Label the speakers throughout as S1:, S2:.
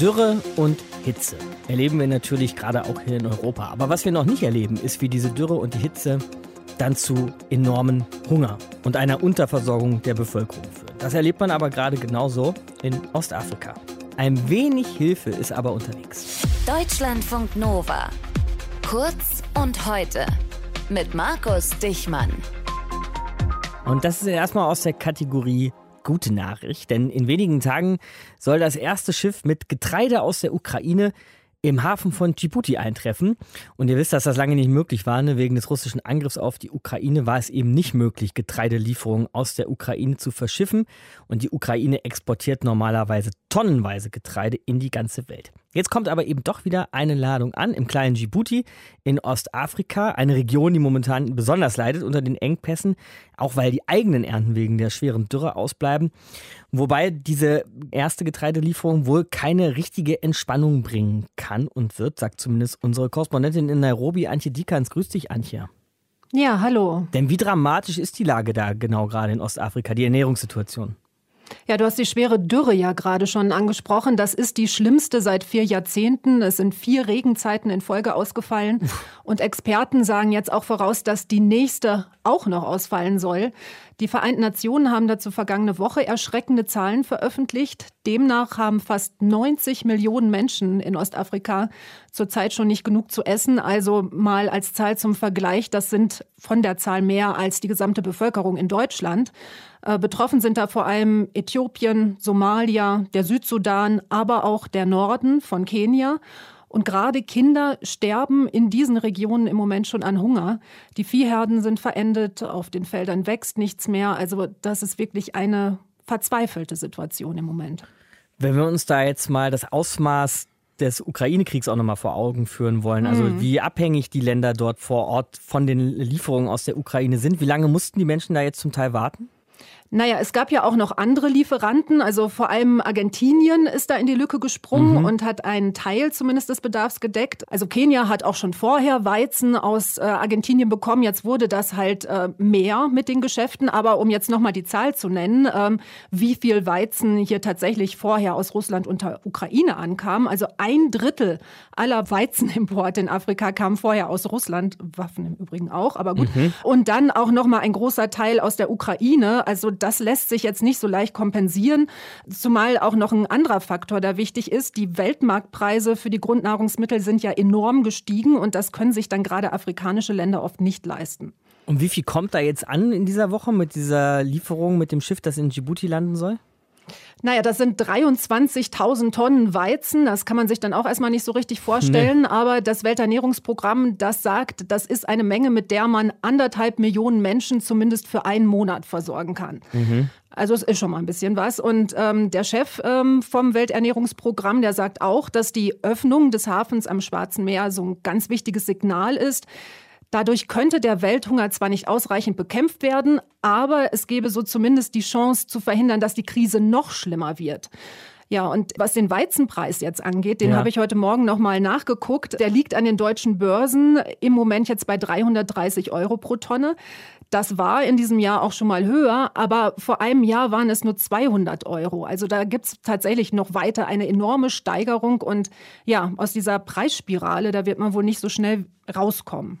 S1: Dürre und Hitze erleben wir natürlich gerade auch hier in Europa. Aber was wir noch nicht erleben, ist, wie diese Dürre und die Hitze dann zu enormen Hunger und einer Unterversorgung der Bevölkerung führen. Das erlebt man aber gerade genauso in Ostafrika. Ein wenig Hilfe ist aber unterwegs.
S2: Deutschlandfunk Nova. Kurz und heute mit Markus Dichmann.
S1: Und das ist erstmal aus der Kategorie gute Nachricht, denn in wenigen Tagen soll das erste Schiff mit Getreide aus der Ukraine im Hafen von Djibouti eintreffen. Und ihr wisst, dass das lange nicht möglich war. Ne? Wegen des russischen Angriffs auf die Ukraine war es eben nicht möglich, Getreidelieferungen aus der Ukraine zu verschiffen. Und die Ukraine exportiert normalerweise tonnenweise Getreide in die ganze Welt. Jetzt kommt aber eben doch wieder eine Ladung an im kleinen Djibouti in Ostafrika, eine Region, die momentan besonders leidet unter den Engpässen, auch weil die eigenen Ernten wegen der schweren Dürre ausbleiben. Wobei diese erste Getreidelieferung wohl keine richtige Entspannung bringen kann und wird, sagt zumindest unsere Korrespondentin in Nairobi, Antje Dikans. Grüß dich, Antje.
S3: Ja, hallo.
S1: Denn wie dramatisch ist die Lage da genau gerade in Ostafrika, die Ernährungssituation?
S3: Ja, du hast die schwere Dürre ja gerade schon angesprochen. Das ist die schlimmste seit vier Jahrzehnten. Es sind vier Regenzeiten in Folge ausgefallen. Und Experten sagen jetzt auch voraus, dass die nächste auch noch ausfallen soll. Die Vereinten Nationen haben dazu vergangene Woche erschreckende Zahlen veröffentlicht. Demnach haben fast 90 Millionen Menschen in Ostafrika zurzeit schon nicht genug zu essen. Also mal als Zahl zum Vergleich, das sind von der Zahl mehr als die gesamte Bevölkerung in Deutschland. Äh, betroffen sind da vor allem Äthiopien, Somalia, der Südsudan, aber auch der Norden von Kenia. Und gerade Kinder sterben in diesen Regionen im Moment schon an Hunger. Die Viehherden sind verendet, auf den Feldern wächst nichts mehr. Also das ist wirklich eine verzweifelte Situation im Moment.
S1: Wenn wir uns da jetzt mal das Ausmaß des Ukraine-Kriegs auch nochmal vor Augen führen wollen, also mhm. wie abhängig die Länder dort vor Ort von den Lieferungen aus der Ukraine sind, wie lange mussten die Menschen da jetzt zum Teil warten?
S3: Naja, es gab ja auch noch andere Lieferanten. Also vor allem Argentinien ist da in die Lücke gesprungen mhm. und hat einen Teil zumindest des Bedarfs gedeckt. Also Kenia hat auch schon vorher Weizen aus äh, Argentinien bekommen. Jetzt wurde das halt äh, mehr mit den Geschäften. Aber um jetzt nochmal die Zahl zu nennen, ähm, wie viel Weizen hier tatsächlich vorher aus Russland und der Ukraine ankam. Also ein Drittel aller Weizenimporte in Afrika kamen vorher aus Russland. Waffen im Übrigen auch, aber gut. Mhm. Und dann auch nochmal ein großer Teil aus der Ukraine. Also das lässt sich jetzt nicht so leicht kompensieren, zumal auch noch ein anderer Faktor da wichtig ist. Die Weltmarktpreise für die Grundnahrungsmittel sind ja enorm gestiegen und das können sich dann gerade afrikanische Länder oft nicht leisten.
S1: Und wie viel kommt da jetzt an in dieser Woche mit dieser Lieferung mit dem Schiff, das in Djibouti landen soll?
S3: Naja, das sind 23.000 Tonnen Weizen. Das kann man sich dann auch erstmal nicht so richtig vorstellen. Nee. Aber das Welternährungsprogramm, das sagt, das ist eine Menge, mit der man anderthalb Millionen Menschen zumindest für einen Monat versorgen kann. Mhm. Also es ist schon mal ein bisschen was. Und ähm, der Chef ähm, vom Welternährungsprogramm, der sagt auch, dass die Öffnung des Hafens am Schwarzen Meer so ein ganz wichtiges Signal ist. Dadurch könnte der Welthunger zwar nicht ausreichend bekämpft werden, aber es gäbe so zumindest die Chance zu verhindern, dass die Krise noch schlimmer wird. Ja, und was den Weizenpreis jetzt angeht, den ja. habe ich heute Morgen nochmal nachgeguckt. Der liegt an den deutschen Börsen im Moment jetzt bei 330 Euro pro Tonne. Das war in diesem Jahr auch schon mal höher, aber vor einem Jahr waren es nur 200 Euro. Also da gibt es tatsächlich noch weiter eine enorme Steigerung. Und ja, aus dieser Preisspirale, da wird man wohl nicht so schnell rauskommen.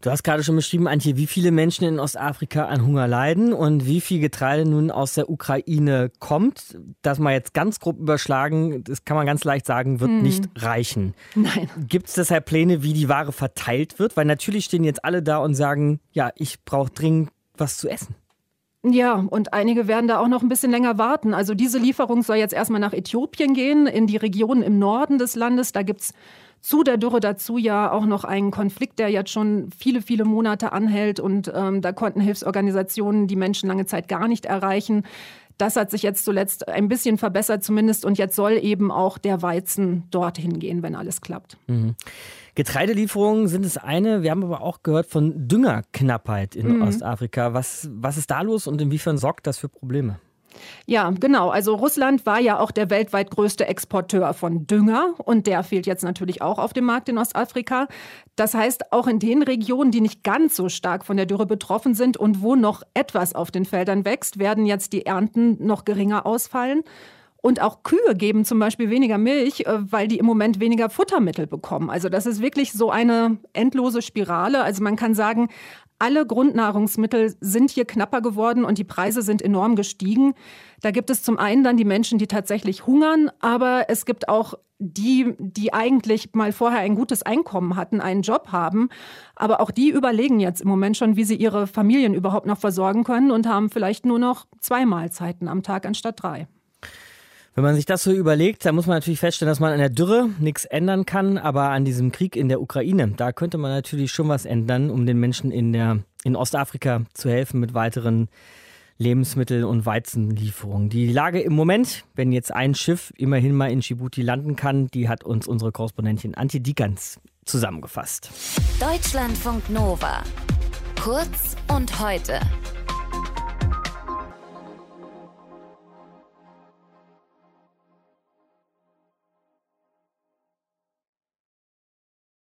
S1: Du hast gerade schon beschrieben, Antje, wie viele Menschen in Ostafrika an Hunger leiden und wie viel Getreide nun aus der Ukraine kommt. Das mal jetzt ganz grob überschlagen, das kann man ganz leicht sagen, wird hm. nicht reichen.
S3: Nein.
S1: Gibt es deshalb Pläne, wie die Ware verteilt wird? Weil natürlich stehen jetzt alle da und sagen, ja, ich brauche dringend was zu essen.
S3: Ja, und einige werden da auch noch ein bisschen länger warten. Also diese Lieferung soll jetzt erstmal nach Äthiopien gehen, in die Region im Norden des Landes. Da gibt es zu der Dürre dazu ja auch noch einen Konflikt, der jetzt schon viele, viele Monate anhält. Und ähm, da konnten Hilfsorganisationen die Menschen lange Zeit gar nicht erreichen. Das hat sich jetzt zuletzt ein bisschen verbessert zumindest und jetzt soll eben auch der Weizen dorthin gehen, wenn alles klappt.
S1: Mhm. Getreidelieferungen sind das eine. Wir haben aber auch gehört von Düngerknappheit in mhm. Ostafrika. Was, was ist da los und inwiefern sorgt das für Probleme?
S3: Ja, genau. Also Russland war ja auch der weltweit größte Exporteur von Dünger und der fehlt jetzt natürlich auch auf dem Markt in Ostafrika. Das heißt, auch in den Regionen, die nicht ganz so stark von der Dürre betroffen sind und wo noch etwas auf den Feldern wächst, werden jetzt die Ernten noch geringer ausfallen. Und auch Kühe geben zum Beispiel weniger Milch, äh, weil die im Moment weniger Futtermittel bekommen. Also das ist wirklich so eine endlose Spirale. Also man kann sagen, alle Grundnahrungsmittel sind hier knapper geworden und die Preise sind enorm gestiegen. Da gibt es zum einen dann die Menschen, die tatsächlich hungern, aber es gibt auch die, die eigentlich mal vorher ein gutes Einkommen hatten, einen Job haben. Aber auch die überlegen jetzt im Moment schon, wie sie ihre Familien überhaupt noch versorgen können und haben vielleicht nur noch zwei Mahlzeiten am Tag anstatt drei.
S1: Wenn man sich das so überlegt, dann muss man natürlich feststellen, dass man an der Dürre nichts ändern kann, aber an diesem Krieg in der Ukraine, da könnte man natürlich schon was ändern, um den Menschen in, der, in Ostafrika zu helfen mit weiteren Lebensmittel- und Weizenlieferungen. Die Lage im Moment, wenn jetzt ein Schiff immerhin mal in Djibouti landen kann, die hat uns unsere Korrespondentin Antje Dikans zusammengefasst.
S2: Deutschlandfunk Nova. Kurz und heute.